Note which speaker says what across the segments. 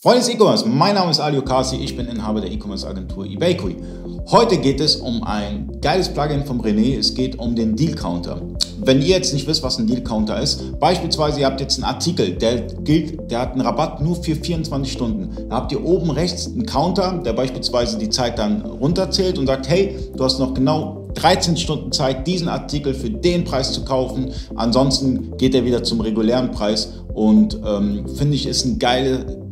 Speaker 1: Freunde des E-Commerce, mein Name ist Ali Okasi, ich bin Inhaber der E-Commerce-Agentur eBakery. Heute geht es um ein geiles Plugin vom René, es geht um den Deal Counter. Wenn ihr jetzt nicht wisst, was ein Deal Counter ist, beispielsweise ihr habt jetzt einen Artikel, der gilt, der hat einen Rabatt nur für 24 Stunden. Da habt ihr oben rechts einen Counter, der beispielsweise die Zeit dann runterzählt und sagt, hey, du hast noch genau 13 Stunden Zeit, diesen Artikel für den Preis zu kaufen. Ansonsten geht er wieder zum regulären Preis und ähm, finde ich ist ein geile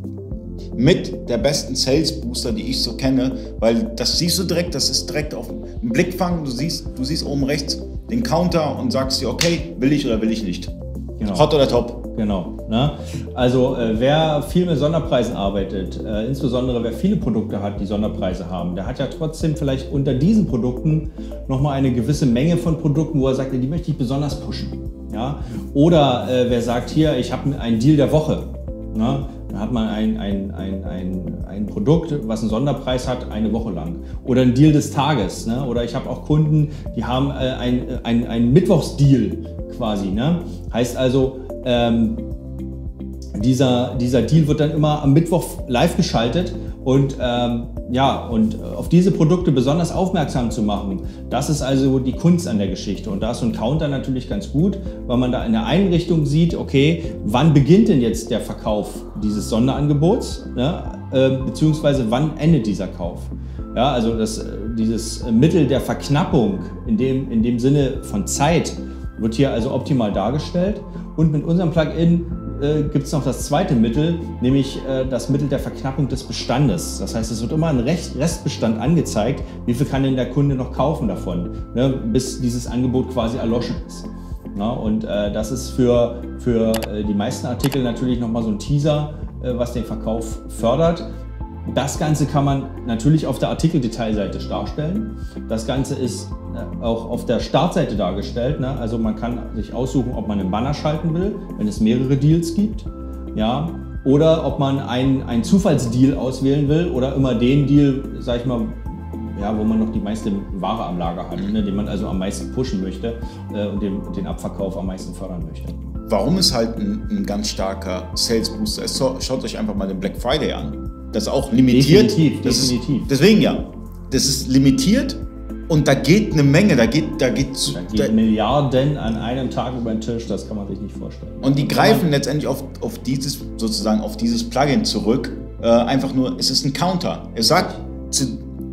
Speaker 1: mit der besten Sales Booster, die ich so kenne, weil das siehst du direkt, das ist direkt auf den Blickfang, du siehst, du siehst oben rechts den Counter und sagst dir, okay, will ich oder will ich nicht. Genau. Hot oder top.
Speaker 2: Genau. Ne? Also äh, wer viel mit Sonderpreisen arbeitet, äh, insbesondere wer viele Produkte hat, die Sonderpreise haben, der hat ja trotzdem vielleicht unter diesen Produkten nochmal eine gewisse Menge von Produkten, wo er sagt, die möchte ich besonders pushen. Ja? Oder äh, wer sagt, hier, ich habe einen Deal der Woche. Ne? Dann hat man ein, ein, ein, ein, ein Produkt, was einen Sonderpreis hat, eine Woche lang. Oder ein Deal des Tages. Ne? Oder ich habe auch Kunden, die haben äh, ein, ein, ein Mittwochsdeal quasi. Ne? Heißt also, ähm, dieser, dieser Deal wird dann immer am Mittwoch live geschaltet und ähm, ja, und äh, auf diese Produkte besonders aufmerksam zu machen, das ist also die Kunst an der Geschichte. Und da ist so ein Counter natürlich ganz gut, weil man da in der Einrichtung sieht, okay, wann beginnt denn jetzt der Verkauf dieses Sonderangebots, ne? äh, beziehungsweise wann endet dieser Kauf. Ja, also das, äh, dieses Mittel der Verknappung in dem, in dem Sinne von Zeit wird hier also optimal dargestellt. Und mit unserem Plugin äh, gibt es noch das zweite Mittel, nämlich äh, das Mittel der Verknappung des Bestandes. Das heißt, es wird immer ein Restbestand angezeigt, wie viel kann denn der Kunde noch kaufen davon, ne, bis dieses Angebot quasi erloschen ist. Ja, und äh, das ist für, für äh, die meisten Artikel natürlich nochmal so ein Teaser, äh, was den Verkauf fördert. Das Ganze kann man natürlich auf der Artikeldetailseite darstellen. Das Ganze ist äh, auch auf der Startseite dargestellt. Ne? Also man kann sich aussuchen, ob man einen Banner schalten will, wenn es mehrere Deals gibt. Ja? Oder ob man einen, einen Zufallsdeal auswählen will oder immer den Deal, sag ich mal, ja, wo man noch die meiste Ware am Lager hat, ne? den man also am meisten pushen möchte äh, und den, den Abverkauf am meisten fördern möchte.
Speaker 1: Warum ist halt ein, ein ganz starker Sales Booster? Schaut euch einfach mal den Black Friday an. Das ist auch limitiert.
Speaker 2: Definitiv, das definitiv.
Speaker 1: Ist, deswegen ja. Das ist limitiert und da geht eine Menge, da geht, da geht,
Speaker 2: da geht da, Milliarden an einem Tag über den Tisch, das kann man sich nicht vorstellen.
Speaker 1: Und die greifen letztendlich auf, auf dieses, sozusagen auf dieses Plugin zurück. Äh, einfach nur, es ist ein Counter. Er sagt,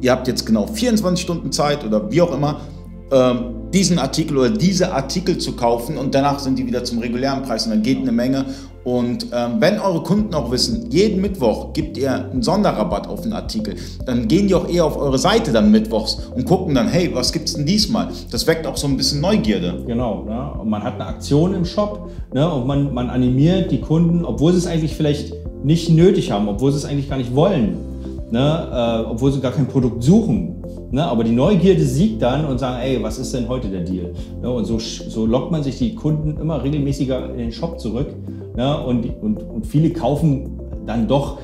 Speaker 1: ihr habt jetzt genau 24 Stunden Zeit oder wie auch immer, äh, diesen Artikel oder diese Artikel zu kaufen und danach sind die wieder zum regulären Preis und dann geht eine Menge und ähm, wenn eure Kunden auch wissen, jeden Mittwoch gibt ihr einen Sonderrabatt auf einen Artikel, dann gehen die auch eher auf eure Seite dann mittwochs und gucken dann, hey, was gibt's denn diesmal? Das weckt auch so ein bisschen Neugierde.
Speaker 2: Genau, ne? und man hat eine Aktion im Shop ne? und man, man animiert die Kunden, obwohl sie es eigentlich vielleicht nicht nötig haben, obwohl sie es eigentlich gar nicht wollen, ne? äh, obwohl sie gar kein Produkt suchen. Ne? Aber die Neugierde siegt dann und sagen, ey, was ist denn heute der Deal? Ne? Und so, so lockt man sich die Kunden immer regelmäßiger in den Shop zurück. Ne? Und, und, und viele kaufen dann doch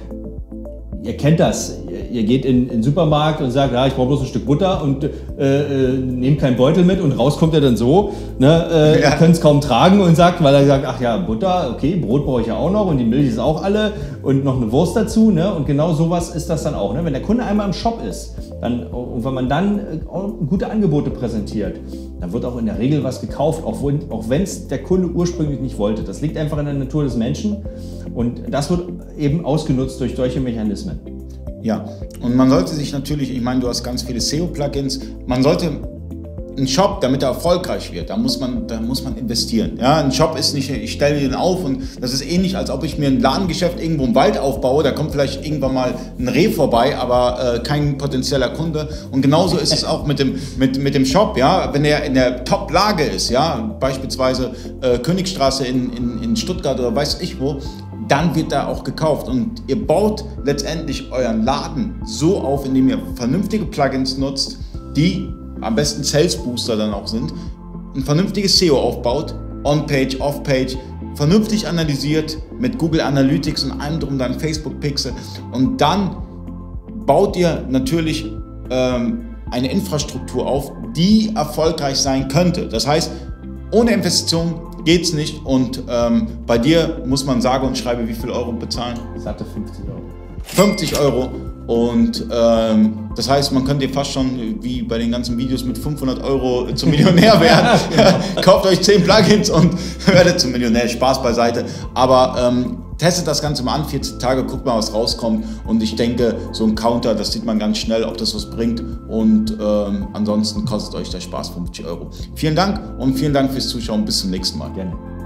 Speaker 2: ihr kennt das. Ihr geht in, in den Supermarkt und sagt, ja, ich brauche bloß ein Stück Butter und äh, äh, nehmt keinen Beutel mit und raus kommt er dann so. Ne, äh, ja. könnt es kaum tragen und sagt, weil er sagt, ach ja, Butter, okay, Brot brauche ich ja auch noch und die Milch ist auch alle und noch eine Wurst dazu. Ne? Und genau sowas ist das dann auch. Ne? Wenn der Kunde einmal im Shop ist dann, und wenn man dann äh, gute Angebote präsentiert, dann wird auch in der Regel was gekauft, auch, wenn es der Kunde ursprünglich nicht wollte. Das liegt einfach in der Natur des Menschen und das wird eben ausgenutzt durch solche Mechanismen.
Speaker 1: Ja, und man sollte sich natürlich, ich meine, du hast ganz viele SEO-Plugins, man sollte ein Shop, damit er erfolgreich wird, da muss man, da muss man investieren. Ja, ein Shop ist nicht, ich stelle den auf und das ist ähnlich, als ob ich mir ein Ladengeschäft irgendwo im Wald aufbaue. Da kommt vielleicht irgendwann mal ein Reh vorbei, aber äh, kein potenzieller Kunde. Und genauso ist es auch mit dem, mit, mit dem Shop. Ja, wenn er in der Top-Lage ist, ja, beispielsweise äh, Königstraße in, in, in Stuttgart oder weiß ich wo, dann wird da auch gekauft. Und ihr baut letztendlich euren Laden so auf, indem ihr vernünftige Plugins nutzt, die am besten Sales Booster dann auch sind, ein vernünftiges SEO aufbaut, On-Page, Off-Page, vernünftig analysiert mit Google Analytics und allem drum, dann Facebook Pixel. Und dann baut ihr natürlich ähm, eine Infrastruktur auf, die erfolgreich sein könnte. Das heißt, ohne Investition geht es nicht und ähm, bei dir muss man sage und schreibe wie viel Euro bezahlen?
Speaker 2: Ich sagte 50 Euro.
Speaker 1: 50 Euro. Und ähm, das heißt, man könnte fast schon wie bei den ganzen Videos mit 500 Euro zum Millionär werden. genau. Kauft euch 10 Plugins und werdet zum Millionär. Spaß beiseite. Aber ähm, testet das Ganze mal an, 14 Tage, guckt mal, was rauskommt. Und ich denke, so ein Counter, das sieht man ganz schnell, ob das was bringt. Und ähm, ansonsten kostet euch der Spaß 50 Euro. Vielen Dank und vielen Dank fürs Zuschauen. Bis zum nächsten Mal. Gerne.